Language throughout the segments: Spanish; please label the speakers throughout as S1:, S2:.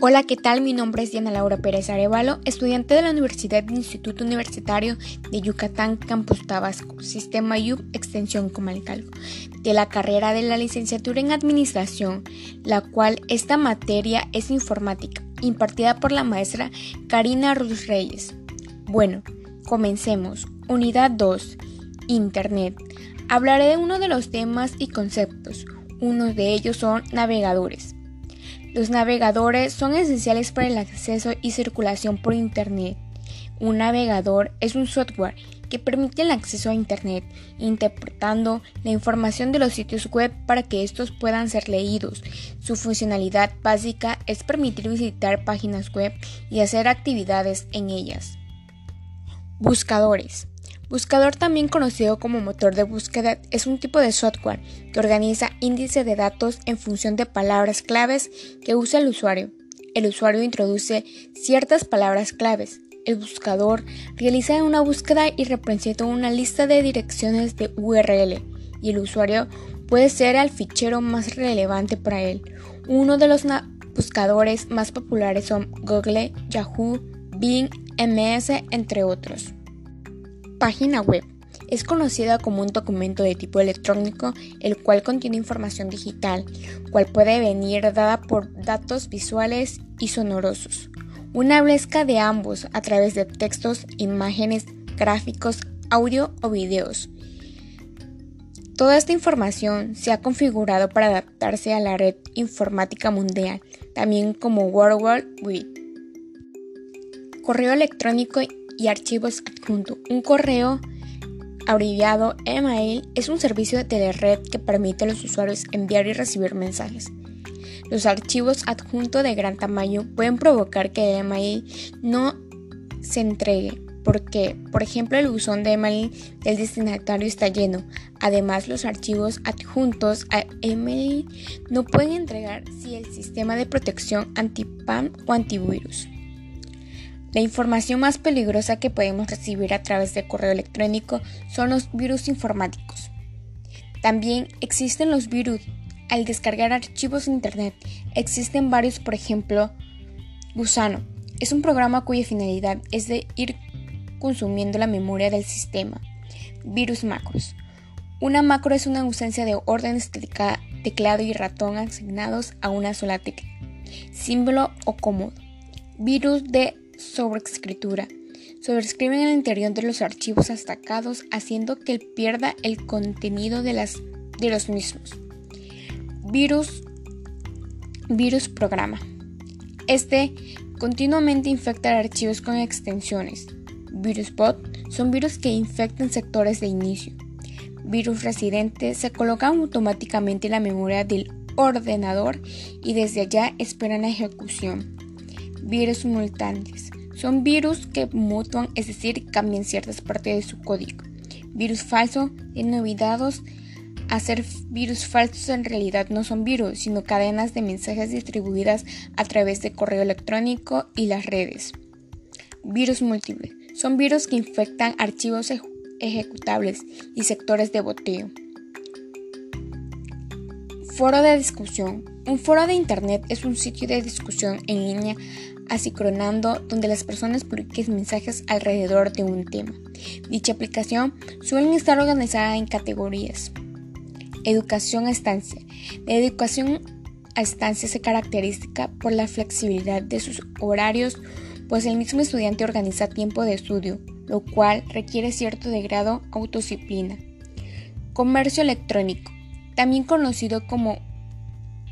S1: Hola, ¿qué tal? Mi nombre es Diana Laura Pérez Arevalo, estudiante de la Universidad del Instituto Universitario de Yucatán, Campus Tabasco, Sistema YUB, Extensión Comalcalco, de la carrera de la licenciatura en Administración, la cual esta materia es informática, impartida por la maestra Karina Ruz Reyes. Bueno, comencemos. Unidad 2. Internet. Hablaré de uno de los temas y conceptos. Uno de ellos son navegadores. Los navegadores son esenciales para el acceso y circulación por Internet. Un navegador es un software que permite el acceso a Internet, interpretando la información de los sitios web para que estos puedan ser leídos. Su funcionalidad básica es permitir visitar páginas web y hacer actividades en ellas. Buscadores. Buscador, también conocido como motor de búsqueda, es un tipo de software que organiza índice de datos en función de palabras claves que usa el usuario. El usuario introduce ciertas palabras claves. El buscador realiza una búsqueda y representa una lista de direcciones de URL y el usuario puede ser el fichero más relevante para él. Uno de los buscadores más populares son Google, Yahoo, Bing, MS, entre otros. Página web. Es conocida como un documento de tipo electrónico, el cual contiene información digital, cual puede venir dada por datos visuales y sonorosos. Una mezcla de ambos a través de textos, imágenes, gráficos, audio o videos. Toda esta información se ha configurado para adaptarse a la red informática mundial, también como World Wide Web. Correo electrónico y archivos adjunto. Un correo abreviado email es un servicio de red que permite a los usuarios enviar y recibir mensajes. Los archivos adjuntos de gran tamaño pueden provocar que el email no se entregue porque, por ejemplo, el buzón de email del destinatario está lleno. Además, los archivos adjuntos a email no pueden entregar si el sistema de protección anti-spam o antivirus. La información más peligrosa que podemos recibir a través de correo electrónico son los virus informáticos. También existen los virus. Al descargar archivos de Internet, existen varios, por ejemplo, Gusano. Es un programa cuya finalidad es de ir consumiendo la memoria del sistema. Virus macros. Una macro es una ausencia de órdenes de teclado y ratón asignados a una sola tecla, símbolo o cómodo. Virus de sobreescritura. Sobrescriben el interior de los archivos destacados haciendo que pierda el contenido de, las, de los mismos. Virus, virus programa. Este continuamente infecta archivos con extensiones. Virus bot son virus que infectan sectores de inicio. Virus residente se colocan automáticamente en la memoria del ordenador y desde allá esperan la ejecución. Virus mutantes. Son virus que mutan, es decir, cambian ciertas partes de su código. Virus falso, denominados a ser virus falsos en realidad no son virus, sino cadenas de mensajes distribuidas a través de correo electrónico y las redes. Virus múltiples. Son virus que infectan archivos ejecutables y sectores de boteo. Foro de discusión. Un foro de Internet es un sitio de discusión en línea asincronando donde las personas publiquen mensajes alrededor de un tema. Dicha aplicación suele estar organizada en categorías. Educación a estancia. La educación a estancia se caracteriza por la flexibilidad de sus horarios, pues el mismo estudiante organiza tiempo de estudio, lo cual requiere cierto grado de autodisciplina. Comercio electrónico, también conocido como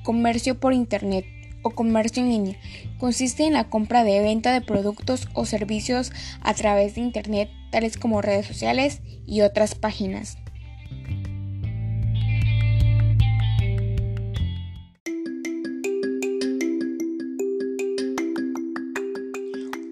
S1: comercio por Internet o comercio en línea, consiste en la compra de venta de productos o servicios a través de Internet, tales como redes sociales y otras páginas.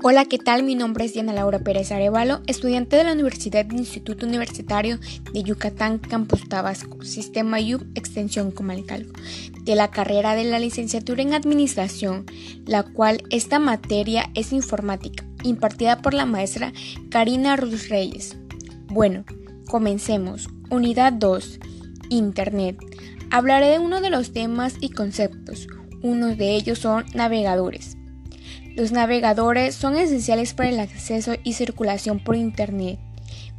S1: Hola, ¿qué tal? Mi nombre es Diana Laura Pérez Arevalo, estudiante de la Universidad del Instituto Universitario de Yucatán, Campus Tabasco, Sistema YUB, Extensión Comalcalco, de la carrera de la licenciatura en Administración, la cual esta materia es informática, impartida por la maestra Karina Ruz Reyes. Bueno, comencemos. Unidad 2. Internet. Hablaré de uno de los temas y conceptos. Uno de ellos son navegadores. Los navegadores son esenciales para el acceso y circulación por Internet.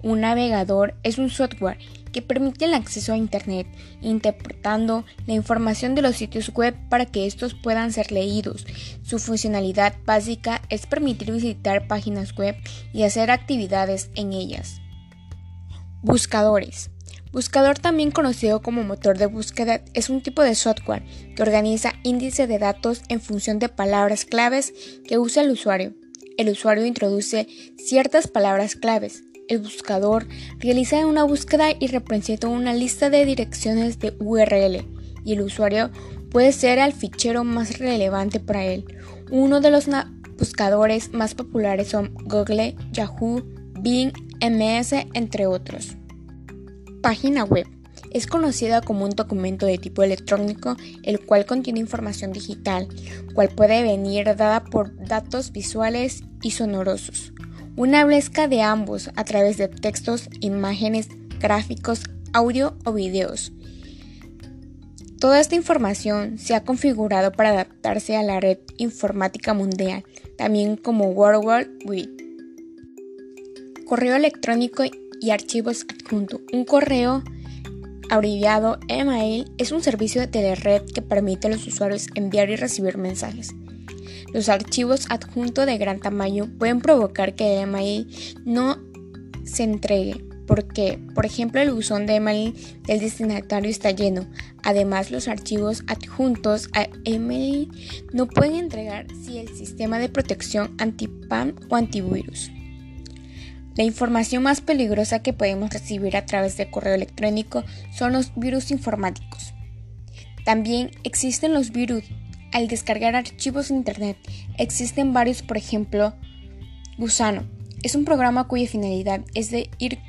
S1: Un navegador es un software que permite el acceso a Internet, interpretando la información de los sitios web para que estos puedan ser leídos. Su funcionalidad básica es permitir visitar páginas web y hacer actividades en ellas. Buscadores. Buscador también conocido como motor de búsqueda es un tipo de software que organiza índice de datos en función de palabras claves que usa el usuario. El usuario introduce ciertas palabras claves. El buscador realiza una búsqueda y representa una lista de direcciones de URL y el usuario puede ser el fichero más relevante para él. Uno de los buscadores más populares son Google, Yahoo, Bing, MS, entre otros. Página web. Es conocida como un documento de tipo electrónico, el cual contiene información digital, cual puede venir dada por datos visuales y sonorosos. Una mezcla de ambos a través de textos, imágenes, gráficos, audio o videos. Toda esta información se ha configurado para adaptarse a la red informática mundial, también como World Wide. Correo electrónico y archivos adjuntos. Un correo abreviado email es un servicio de telered que permite a los usuarios enviar y recibir mensajes. Los archivos adjuntos de gran tamaño pueden provocar que el email no se entregue porque, por ejemplo, el buzón de email del destinatario está lleno. Además, los archivos adjuntos a email no pueden entregar si el sistema de protección anti-spam o antivirus. La información más peligrosa que podemos recibir a través de correo electrónico son los virus informáticos. También existen los virus. Al descargar archivos en Internet, existen varios, por ejemplo, Gusano. Es un programa cuya finalidad es de ir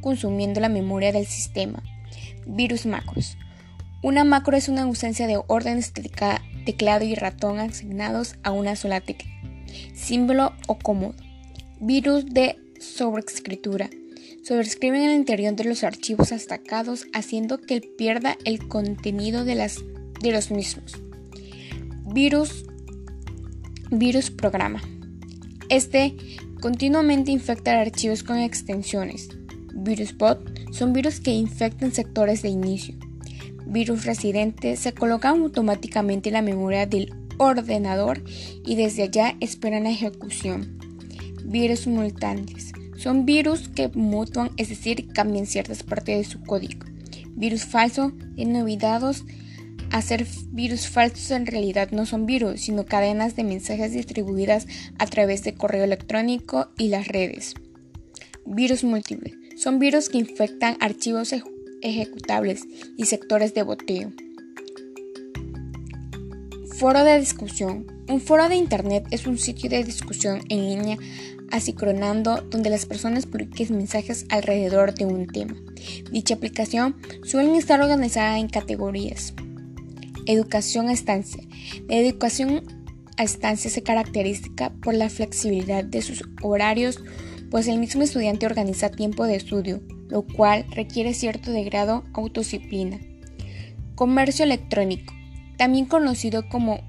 S1: consumiendo la memoria del sistema. Virus macros. Una macro es una ausencia de órdenes de teclado y ratón asignados a una sola tecla, símbolo o cómodo. Virus de sobreescritura. Sobrescriben el interior de los archivos destacados haciendo que pierda el contenido de, las, de los mismos. Virus, virus programa. Este continuamente infecta archivos con extensiones. Virus bot son virus que infectan sectores de inicio. Virus residente se colocan automáticamente en la memoria del ordenador y desde allá esperan la ejecución virus simultáneos. Son virus que mutuan, es decir, cambian ciertas partes de su código. Virus falso, olvidados Hacer virus falsos en realidad no son virus, sino cadenas de mensajes distribuidas a través de correo electrónico y las redes. Virus múltiples. Son virus que infectan archivos ejecutables y sectores de boteo. Foro de discusión. Un foro de Internet es un sitio de discusión en línea asicronando donde las personas publiquen mensajes alrededor de un tema. Dicha aplicación suele estar organizada en categorías. Educación a estancia. La educación a estancia se caracteriza por la flexibilidad de sus horarios, pues el mismo estudiante organiza tiempo de estudio, lo cual requiere cierto grado de autodisciplina. Comercio electrónico, también conocido como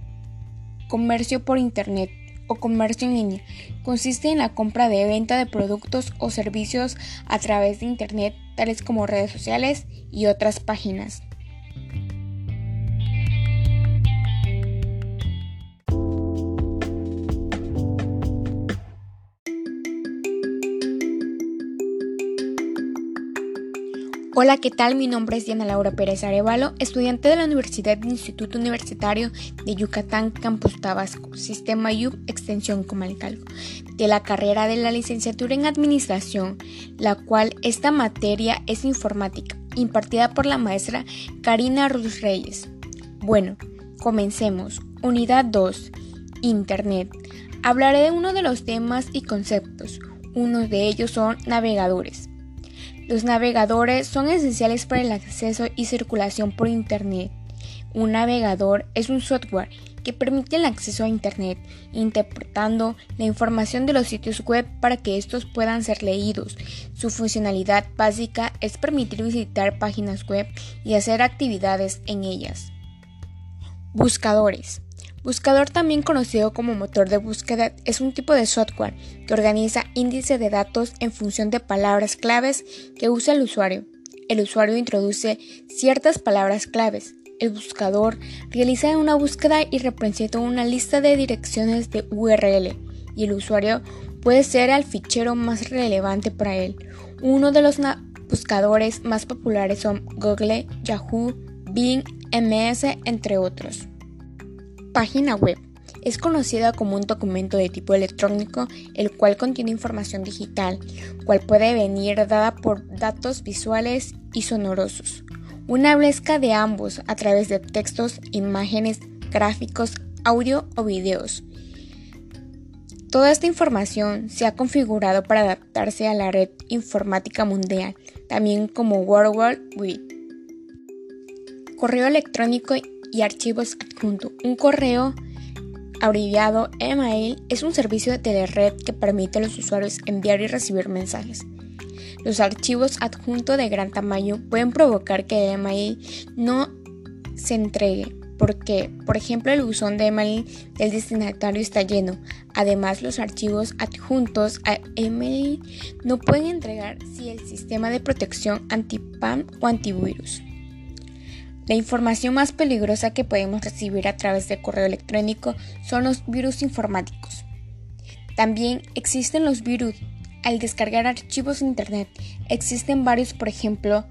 S1: comercio por Internet, o comercio en línea consiste en la compra de venta de productos o servicios a través de Internet, tales como redes sociales y otras páginas. Hola, ¿qué tal? Mi nombre es Diana Laura Pérez Arevalo, estudiante de la Universidad del Instituto Universitario de Yucatán, Campus Tabasco, Sistema U, Extensión Comalcalco, de la carrera de la licenciatura en Administración, la cual esta materia es informática, impartida por la maestra Karina Ruz Reyes. Bueno, comencemos. Unidad 2. Internet. Hablaré de uno de los temas y conceptos. Uno de ellos son navegadores. Los navegadores son esenciales para el acceso y circulación por Internet. Un navegador es un software que permite el acceso a Internet, interpretando la información de los sitios web para que estos puedan ser leídos. Su funcionalidad básica es permitir visitar páginas web y hacer actividades en ellas. Buscadores. Buscador, también conocido como motor de búsqueda, es un tipo de software que organiza índice de datos en función de palabras claves que usa el usuario. El usuario introduce ciertas palabras claves. El buscador realiza una búsqueda y representa una lista de direcciones de URL y el usuario puede ser el fichero más relevante para él. Uno de los buscadores más populares son Google, Yahoo, Bing, MS, entre otros. Página web. Es conocida como un documento de tipo electrónico, el cual contiene información digital, cual puede venir dada por datos visuales y sonorosos. Una mezcla de ambos a través de textos, imágenes, gráficos, audio o videos. Toda esta información se ha configurado para adaptarse a la red informática mundial, también como World Wide. Correo electrónico y archivos adjuntos. Un correo abreviado email es un servicio de telered que permite a los usuarios enviar y recibir mensajes. Los archivos adjuntos de gran tamaño pueden provocar que el email no se entregue porque, por ejemplo, el buzón de email del destinatario está lleno. Además, los archivos adjuntos a email no pueden entregar si el sistema de protección anti-spam o antivirus. La información más peligrosa que podemos recibir a través de correo electrónico son los virus informáticos. También existen los virus. Al descargar archivos en Internet, existen varios, por ejemplo,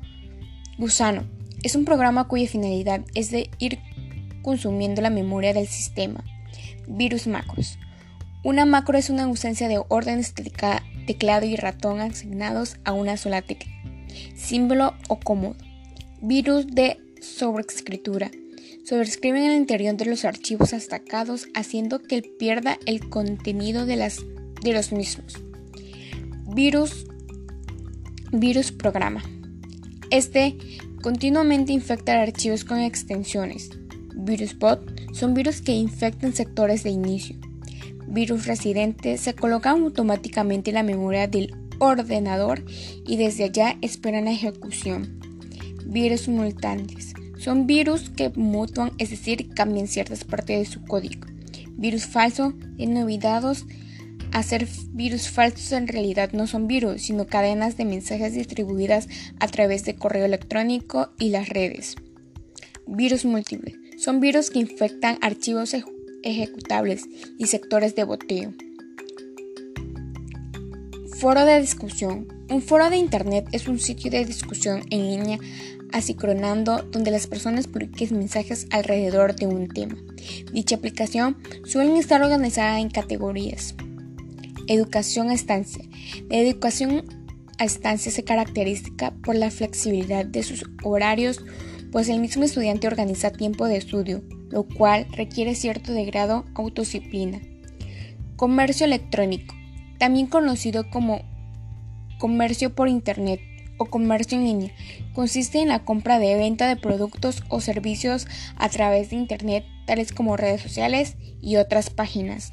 S1: Gusano. Es un programa cuya finalidad es de ir consumiendo la memoria del sistema. Virus macros. Una macro es una ausencia de órdenes de teclado y ratón asignados a una sola tecla, símbolo o cómodo. Virus de sobreescritura. Sobrescriben el interior de los archivos destacados haciendo que pierda el contenido de, las, de los mismos. Virus, virus programa. Este continuamente infecta archivos con extensiones. Virus bot son virus que infectan sectores de inicio. Virus residente se colocan automáticamente en la memoria del ordenador y desde allá esperan la ejecución virus simultáneos. Son virus que mutuan, es decir, cambian ciertas partes de su código. Virus falso, en olvidados, hacer virus falsos en realidad no son virus, sino cadenas de mensajes distribuidas a través de correo electrónico y las redes. Virus múltiples son virus que infectan archivos ejecutables y sectores de boteo. Foro de discusión. Un foro de Internet es un sitio de discusión en línea asicronando donde las personas publiquen mensajes alrededor de un tema. Dicha aplicación suele estar organizada en categorías. Educación a estancia. La educación a estancia se caracteriza por la flexibilidad de sus horarios, pues el mismo estudiante organiza tiempo de estudio, lo cual requiere cierto de autodisciplina. Comercio electrónico, también conocido como comercio por Internet o comercio en línea, consiste en la compra de venta de productos o servicios a través de Internet, tales como redes sociales y otras páginas.